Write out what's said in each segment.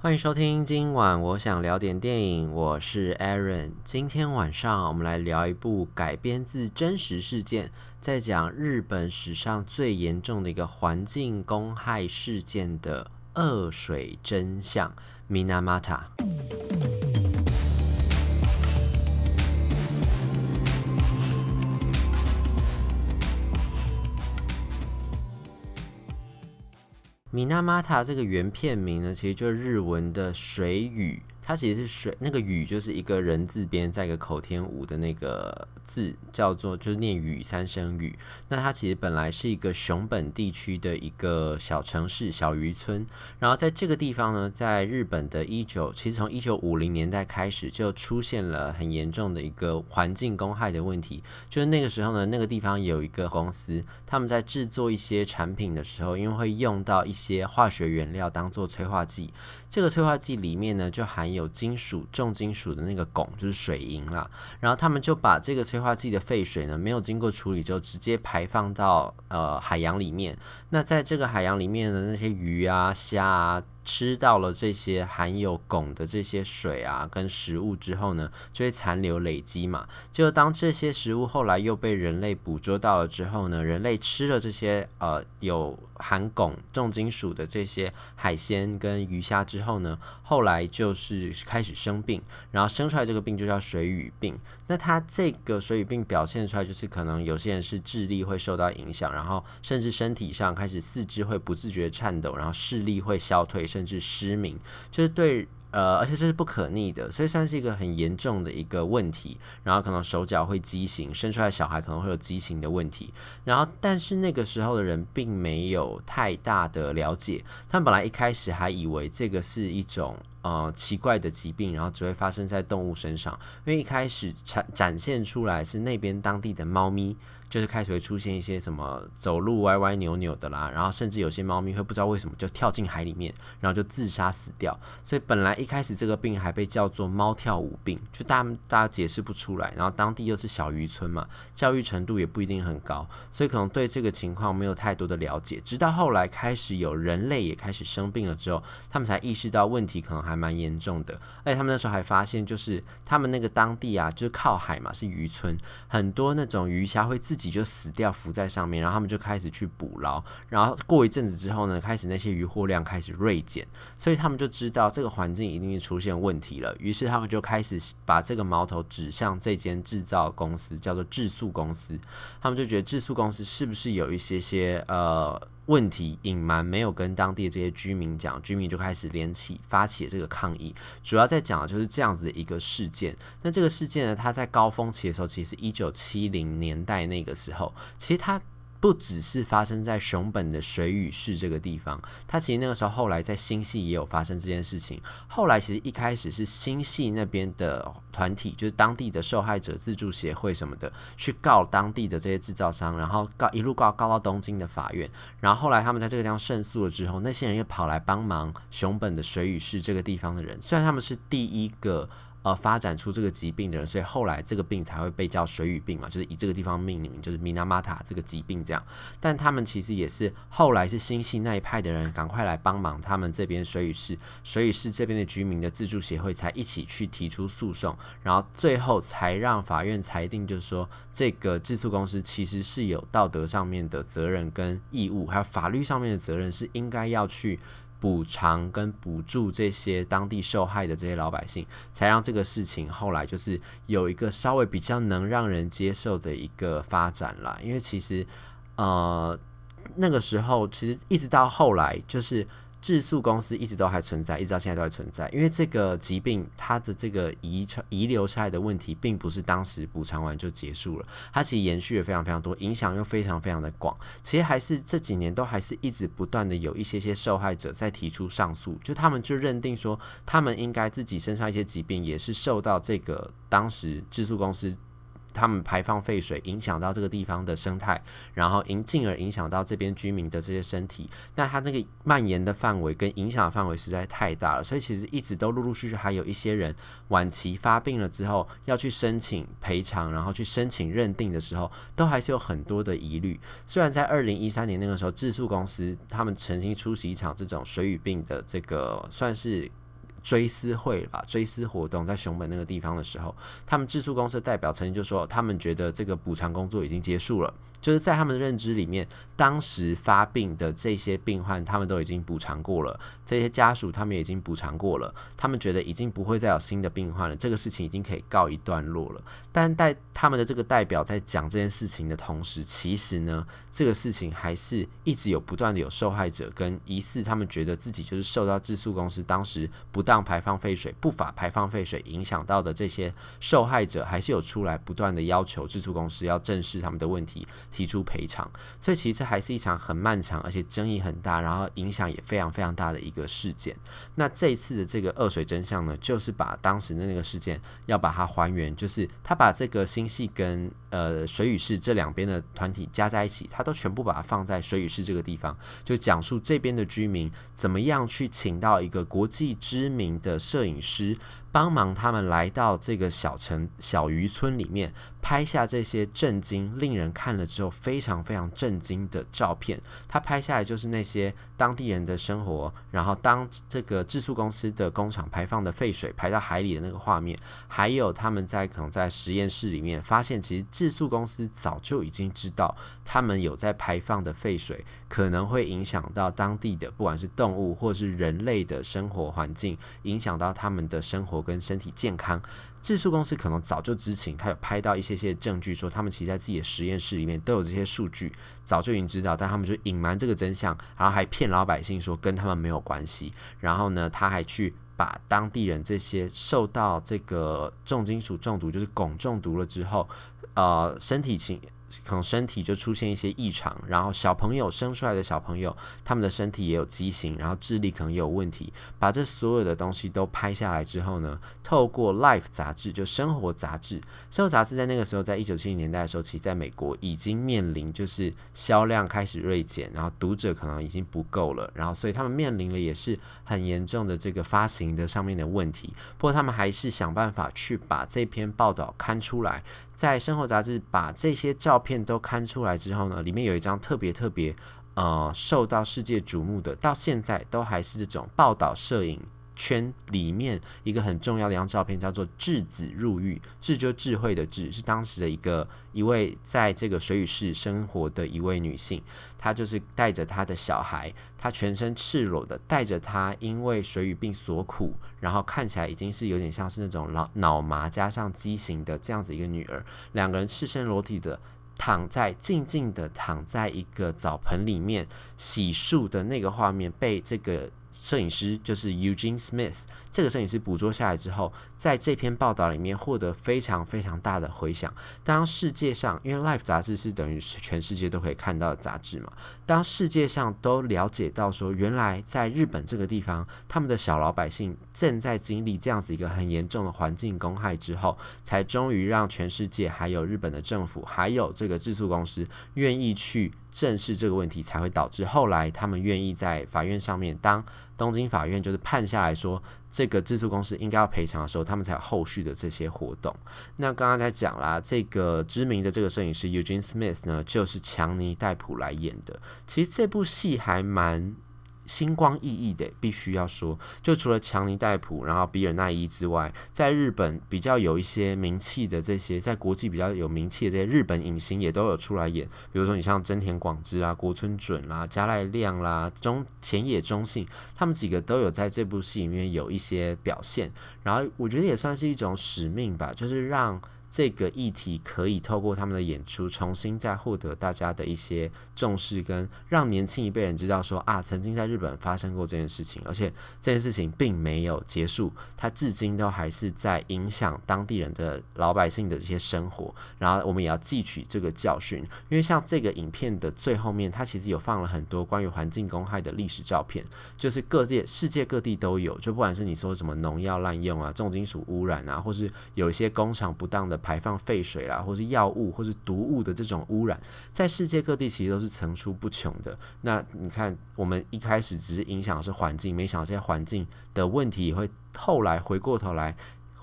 欢迎收听，今晚我想聊点电影，我是 Aaron。今天晚上我们来聊一部改编自真实事件，在讲日本史上最严重的一个环境公害事件的恶水真相——米米纳玛塔这个原片名呢，其实就是日文的水语。它其实是水，那个雨就是一个人字边，在一个口天吴的那个字，叫做就是念雨三声雨。那它其实本来是一个熊本地区的一个小城市小渔村，然后在这个地方呢，在日本的一九，其实从一九五零年代开始就出现了很严重的一个环境公害的问题。就是那个时候呢，那个地方有一个公司，他们在制作一些产品的时候，因为会用到一些化学原料当做催化剂，这个催化剂里面呢就含有。有金属、重金属的那个汞，就是水银啦。然后他们就把这个催化剂的废水呢，没有经过处理，就直接排放到呃海洋里面。那在这个海洋里面的那些鱼啊、虾啊。吃到了这些含有汞的这些水啊，跟食物之后呢，就会残留累积嘛。就当这些食物后来又被人类捕捉到了之后呢，人类吃了这些呃有含汞重金属的这些海鲜跟鱼虾之后呢，后来就是开始生病，然后生出来这个病就叫水俣病。那他这个水俣病表现出来就是可能有些人是智力会受到影响，然后甚至身体上开始四肢会不自觉颤抖，然后视力会消退。甚至失明，就是对呃，而且这是不可逆的，所以算是一个很严重的一个问题。然后可能手脚会畸形，生出来小孩可能会有畸形的问题。然后，但是那个时候的人并没有太大的了解，他们本来一开始还以为这个是一种呃奇怪的疾病，然后只会发生在动物身上，因为一开始展展现出来是那边当地的猫咪。就是开始会出现一些什么走路歪歪扭扭的啦，然后甚至有些猫咪会不知道为什么就跳进海里面，然后就自杀死掉。所以本来一开始这个病还被叫做“猫跳舞病”，就大大家解释不出来。然后当地又是小渔村嘛，教育程度也不一定很高，所以可能对这个情况没有太多的了解。直到后来开始有人类也开始生病了之后，他们才意识到问题可能还蛮严重的。而且他们那时候还发现，就是他们那个当地啊，就是靠海嘛，是渔村，很多那种鱼虾会自己就死掉，浮在上面，然后他们就开始去捕捞，然后过一阵子之后呢，开始那些渔获量开始锐减，所以他们就知道这个环境一定是出现问题了，于是他们就开始把这个矛头指向这间制造公司，叫做制塑公司，他们就觉得制塑公司是不是有一些些呃。问题隐瞒没有跟当地的这些居民讲，居民就开始联起发起这个抗议，主要在讲的就是这样子的一个事件。那这个事件呢，它在高峰期的时候，其实一九七零年代那个时候，其实它。不只是发生在熊本的水俣市这个地方，它其实那个时候后来在新系也有发生这件事情。后来其实一开始是新系那边的团体，就是当地的受害者自助协会什么的，去告当地的这些制造商，然后告一路告告到东京的法院。然后后来他们在这个地方胜诉了之后，那些人又跑来帮忙熊本的水俣市这个地方的人，虽然他们是第一个。呃，发展出这个疾病的人，所以后来这个病才会被叫水俣病嘛，就是以这个地方命名，就是米纳马塔这个疾病这样。但他们其实也是后来是新系那一派的人赶快来帮忙，他们这边水俣市水俣市这边的居民的自助协会才一起去提出诉讼，然后最后才让法院裁定，就是说这个制塑公司其实是有道德上面的责任跟义务，还有法律上面的责任，是应该要去。补偿跟补助这些当地受害的这些老百姓，才让这个事情后来就是有一个稍微比较能让人接受的一个发展啦。因为其实，呃，那个时候其实一直到后来就是。制塑公司一直都还存在，一直到现在都还存在。因为这个疾病，它的这个遗传遗留下来的问题，并不是当时补偿完就结束了，它其实延续了非常非常多，影响又非常非常的广。其实还是这几年都还是一直不断的有一些些受害者在提出上诉，就他们就认定说，他们应该自己身上一些疾病也是受到这个当时制塑公司。他们排放废水，影响到这个地方的生态，然后影进而影响到这边居民的这些身体。那它那个蔓延的范围跟影响的范围实在太大了，所以其实一直都陆陆续续还有一些人晚期发病了之后要去申请赔偿，然后去申请认定的时候，都还是有很多的疑虑。虽然在二零一三年那个时候，制塑公司他们曾经出席一场这种水俣病的这个算是。追思会吧，追思活动在熊本那个地方的时候，他们制作公司的代表曾经就说，他们觉得这个补偿工作已经结束了，就是在他们的认知里面，当时发病的这些病患，他们都已经补偿过了，这些家属他们已经补偿过了，他们觉得已经不会再有新的病患了，这个事情已经可以告一段落了。但代他们的这个代表在讲这件事情的同时，其实呢，这个事情还是一直有不断的有受害者跟疑似他们觉得自己就是受到制塑公司当时不当排放废水、不法排放废水影响到的这些受害者，还是有出来不断的要求制塑公司要正视他们的问题，提出赔偿。所以其实还是一场很漫长，而且争议很大，然后影响也非常非常大的一个事件。那这一次的这个恶水真相呢，就是把当时的那个事件要把它还原，就是他把这个新系跟呃水与市这两边的团体加在一起，他都全部把它放在水与市这个地方，就讲述这边的居民怎么样去请到一个国际知名的摄影师。帮忙他们来到这个小城小渔村里面，拍下这些震惊、令人看了之后非常非常震惊的照片。他拍下来就是那些当地人的生活，然后当这个制塑公司的工厂排放的废水排到海里的那个画面，还有他们在可能在实验室里面发现，其实制塑公司早就已经知道他们有在排放的废水可能会影响到当地的不管是动物或是人类的生活环境，影响到他们的生活。跟身体健康，技术公司可能早就知情，他有拍到一些些证据，说他们其实在自己的实验室里面都有这些数据，早就已经知道，但他们就隐瞒这个真相，然后还骗老百姓说跟他们没有关系。然后呢，他还去把当地人这些受到这个重金属中毒，就是汞中毒了之后，呃，身体情。可能身体就出现一些异常，然后小朋友生出来的小朋友，他们的身体也有畸形，然后智力可能也有问题。把这所有的东西都拍下来之后呢，透过《Life》杂志，就生活杂志，生活杂志在那个时候，在一九七零年代的时候，其实在美国已经面临就是销量开始锐减，然后读者可能已经不够了，然后所以他们面临了也是很严重的这个发行的上面的问题。不过他们还是想办法去把这篇报道刊出来。在生活杂志把这些照照片都刊出来之后呢，里面有一张特别特别呃受到世界瞩目的，到现在都还是这种报道摄影圈里面一个很重要的一张照片，叫做“智子入狱”。智就智慧的智，是当时的一个一位在这个水与市生活的一位女性，她就是带着她的小孩，她全身赤裸的带着她，因为水与病所苦，然后看起来已经是有点像是那种脑脑麻加上畸形的这样子一个女儿，两个人赤身裸体的躺在静静的躺在一个澡盆里面洗漱的那个画面，被这个。摄影师就是 Eugene Smith，这个摄影师捕捉下来之后，在这篇报道里面获得非常非常大的回响。当世界上，因为 Life 杂志是等于全世界都可以看到的杂志嘛，当世界上都了解到说，原来在日本这个地方，他们的小老百姓正在经历这样子一个很严重的环境公害之后，才终于让全世界还有日本的政府，还有这个制作公司愿意去。正视这个问题，才会导致后来他们愿意在法院上面，当东京法院就是判下来说这个制作公司应该要赔偿的时候，他们才有后续的这些活动。那刚刚才讲啦，这个知名的这个摄影师 Eugene Smith 呢，就是强尼戴普来演的。其实这部戏还蛮。星光熠熠的，必须要说，就除了强尼戴普，然后比尔奈伊之外，在日本比较有一些名气的这些，在国际比较有名气的这些日本影星也都有出来演，比如说你像真田广之啊、国村隼啦、加濑亮啦、中前野忠信，他们几个都有在这部戏里面有一些表现，然后我觉得也算是一种使命吧，就是让。这个议题可以透过他们的演出，重新再获得大家的一些重视，跟让年轻一辈人知道说啊，曾经在日本发生过这件事情，而且这件事情并没有结束，它至今都还是在影响当地人的老百姓的这些生活。然后我们也要汲取这个教训，因为像这个影片的最后面，它其实有放了很多关于环境公害的历史照片，就是各界世界各地都有，就不管是你说什么农药滥用啊、重金属污染啊，或是有一些工厂不当的。排放废水啦，或是药物，或是毒物的这种污染，在世界各地其实都是层出不穷的。那你看，我们一开始只是影响是环境，没想到这些环境的问题也会后来回过头来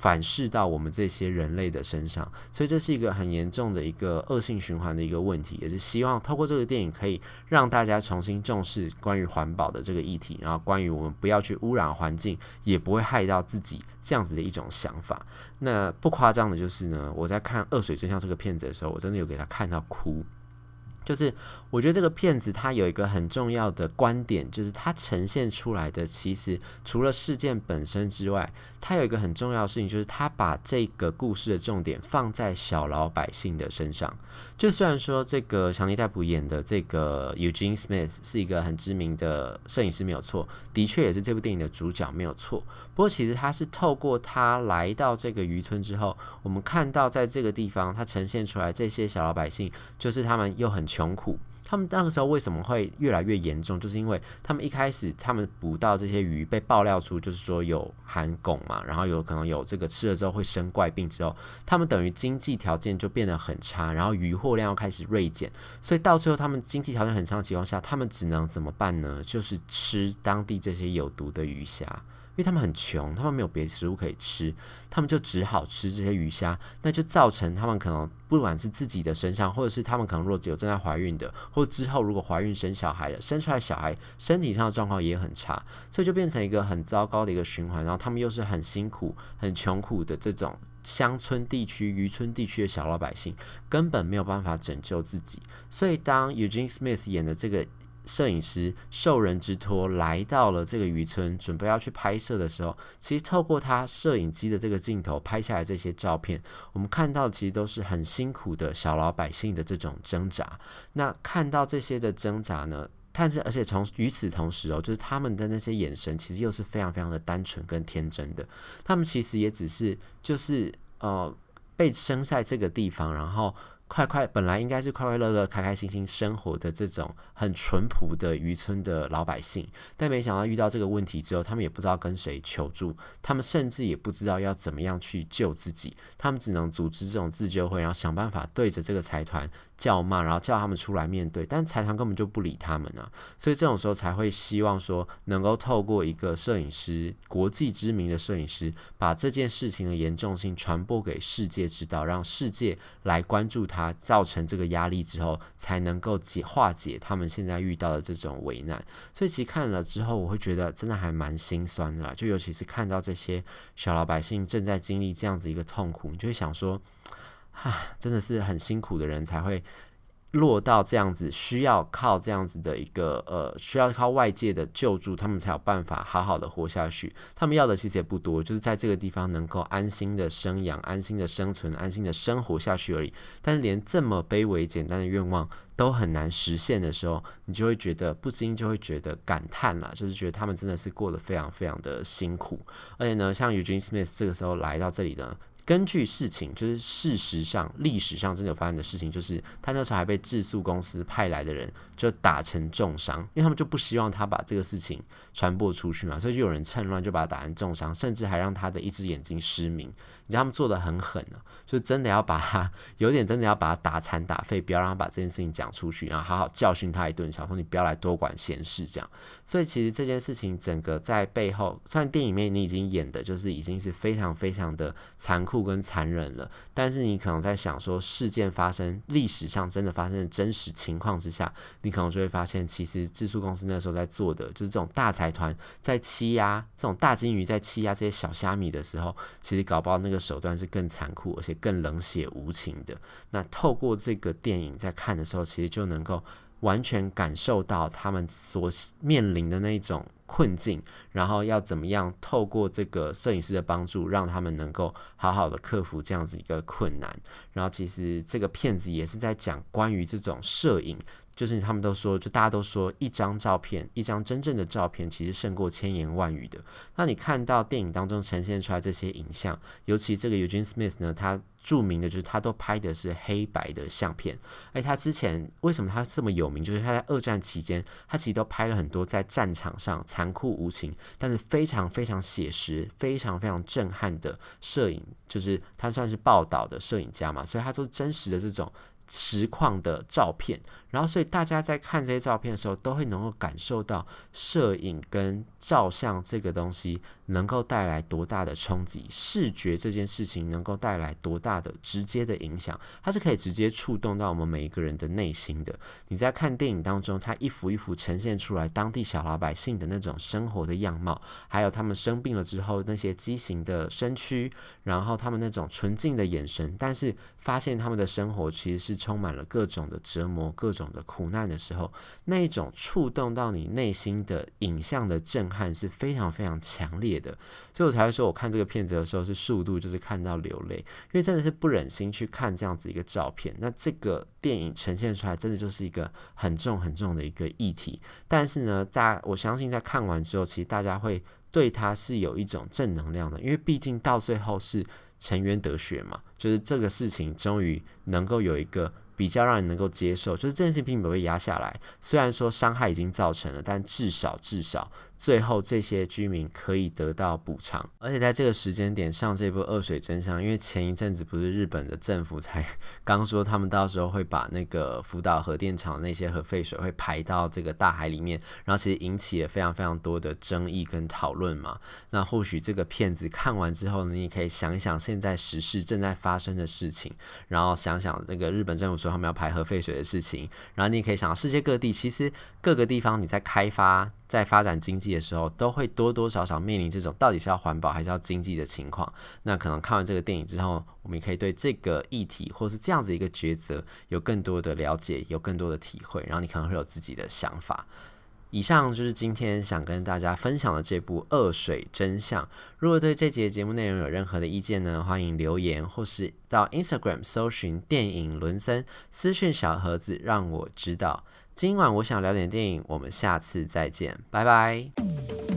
反噬到我们这些人类的身上，所以这是一个很严重的一个恶性循环的一个问题，也是希望透过这个电影可以让大家重新重视关于环保的这个议题，然后关于我们不要去污染环境，也不会害到自己这样子的一种想法。那不夸张的就是呢，我在看《恶水真相》这个片子的时候，我真的有给他看到哭。就是我觉得这个片子它有一个很重要的观点，就是它呈现出来的其实除了事件本身之外，它有一个很重要的事情，就是它把这个故事的重点放在小老百姓的身上。就虽然说这个强尼戴普演的这个 Eugene Smith 是一个很知名的摄影师没有错，的确也是这部电影的主角没有错。不过其实他是透过他来到这个渔村之后，我们看到在这个地方，他呈现出来这些小老百姓，就是他们又很穷苦。他们那个时候为什么会越来越严重？就是因为他们一开始他们捕到这些鱼被爆料出，就是说有含汞嘛，然后有可能有这个吃了之后会生怪病之后，他们等于经济条件就变得很差，然后渔获量又开始锐减，所以到最后他们经济条件很差的情况下，他们只能怎么办呢？就是吃当地这些有毒的鱼虾。因为他们很穷，他们没有别的食物可以吃，他们就只好吃这些鱼虾，那就造成他们可能不管是自己的身上，或者是他们可能若有正在怀孕的，或者之后如果怀孕生小孩了，生出来小孩身体上的状况也很差，所以就变成一个很糟糕的一个循环。然后他们又是很辛苦、很穷苦的这种乡村地区、渔村地区的小老百姓，根本没有办法拯救自己。所以当 Eugene Smith 演的这个。摄影师受人之托来到了这个渔村，准备要去拍摄的时候，其实透过他摄影机的这个镜头拍下来这些照片，我们看到其实都是很辛苦的小老百姓的这种挣扎。那看到这些的挣扎呢，但是而且从与此同时哦，就是他们的那些眼神其实又是非常非常的单纯跟天真的。他们其实也只是就是呃被生在这个地方，然后。快快，本来应该是快快乐乐、开开心心生活的这种很淳朴的渔村的老百姓，但没想到遇到这个问题之后，他们也不知道跟谁求助，他们甚至也不知道要怎么样去救自己，他们只能组织这种自救会，然后想办法对着这个财团叫骂，然后叫他们出来面对，但财团根本就不理他们啊，所以这种时候才会希望说能够透过一个摄影师，国际知名的摄影师，把这件事情的严重性传播给世界知道，让世界来关注他。造成这个压力之后，才能够解化解他们现在遇到的这种危难。所以其实看了之后，我会觉得真的还蛮心酸的啦。就尤其是看到这些小老百姓正在经历这样子一个痛苦，你就会想说，啊，真的是很辛苦的人才会。落到这样子，需要靠这样子的一个呃，需要靠外界的救助，他们才有办法好好的活下去。他们要的其实也不多，就是在这个地方能够安心的生养、安心的生存、安心的生活下去而已。但是连这么卑微简单的愿望都很难实现的时候，你就会觉得不禁就会觉得感叹了，就是觉得他们真的是过得非常非常的辛苦。而且呢，像 Eugene Smith 这个时候来到这里呢。根据事情，就是事实上、历史上真的有发生的事情，就是他那时候还被制塑公司派来的人就打成重伤，因为他们就不希望他把这个事情传播出去嘛，所以就有人趁乱就把他打成重伤，甚至还让他的一只眼睛失明。你知道他们做的很狠啊，就真的要把他有点真的要把他打残打废，不要让他把这件事情讲出去，然后好好教训他一顿，想说你不要来多管闲事这样。所以其实这件事情整个在背后，虽然电影里面你已经演的就是已经是非常非常的残酷。跟残忍了，但是你可能在想说，事件发生历史上真的发生的真实情况之下，你可能就会发现，其实制作公司那时候在做的，就是这种大财团在欺压这种大鲸鱼，在欺压这些小虾米的时候，其实搞不好那个手段是更残酷，而且更冷血无情的。那透过这个电影在看的时候，其实就能够完全感受到他们所面临的那种。困境，然后要怎么样透过这个摄影师的帮助，让他们能够好好的克服这样子一个困难。然后其实这个片子也是在讲关于这种摄影，就是他们都说，就大家都说，一张照片，一张真正的照片，其实胜过千言万语的。那你看到电影当中呈现出来这些影像，尤其这个 Eugene Smith 呢，他。著名的就是他都拍的是黑白的相片，而他之前为什么他这么有名？就是他在二战期间，他其实都拍了很多在战场上残酷无情，但是非常非常写实、非常非常震撼的摄影，就是他算是报道的摄影家嘛，所以他都真实的这种实况的照片，然后所以大家在看这些照片的时候，都会能够感受到摄影跟照相这个东西能够带来多大的冲击，视觉这件事情能够带来多大的直接的影响，它是可以直接触动到我们每一个人的内心的。你在看电影当中，它一幅一幅呈现出来当地小老百姓的那种生活的样貌，还有他们生病了之后那些畸形的身躯，然后他们那种纯净的眼神，但是发现他们的生活其实是充满了各种的折磨、各种种的苦难的时候，那一种触动到你内心的影像的震撼是非常非常强烈的。所以我才会说，我看这个片子的时候是速度，就是看到流泪，因为真的是不忍心去看这样子一个照片。那这个电影呈现出来，真的就是一个很重很重的一个议题。但是呢，在我相信在看完之后，其实大家会对它是有一种正能量的，因为毕竟到最后是沉冤得雪嘛，就是这个事情终于能够有一个。比较让人能够接受，就是这件事情并没有被压下来。虽然说伤害已经造成了，但至少至少最后这些居民可以得到补偿。而且在这个时间点上这部《恶水真相》，因为前一阵子不是日本的政府才刚说他们到时候会把那个福岛核电厂那些核废水会排到这个大海里面，然后其实引起了非常非常多的争议跟讨论嘛。那或许这个片子看完之后呢，你也可以想一想现在时事正在发生的事情，然后想想那个日本政府说。他们要排核废水的事情，然后你也可以想到，世界各地其实各个地方你在开发、在发展经济的时候，都会多多少少面临这种到底是要环保还是要经济的情况。那可能看完这个电影之后，我们也可以对这个议题或是这样子一个抉择有更多的了解，有更多的体会，然后你可能会有自己的想法。以上就是今天想跟大家分享的这部《恶水真相》。如果对这节节目内容有任何的意见呢，欢迎留言或是到 Instagram 搜寻电影伦森私讯小盒子，让我知道。今晚我想聊点电影我们下次再见拜拜。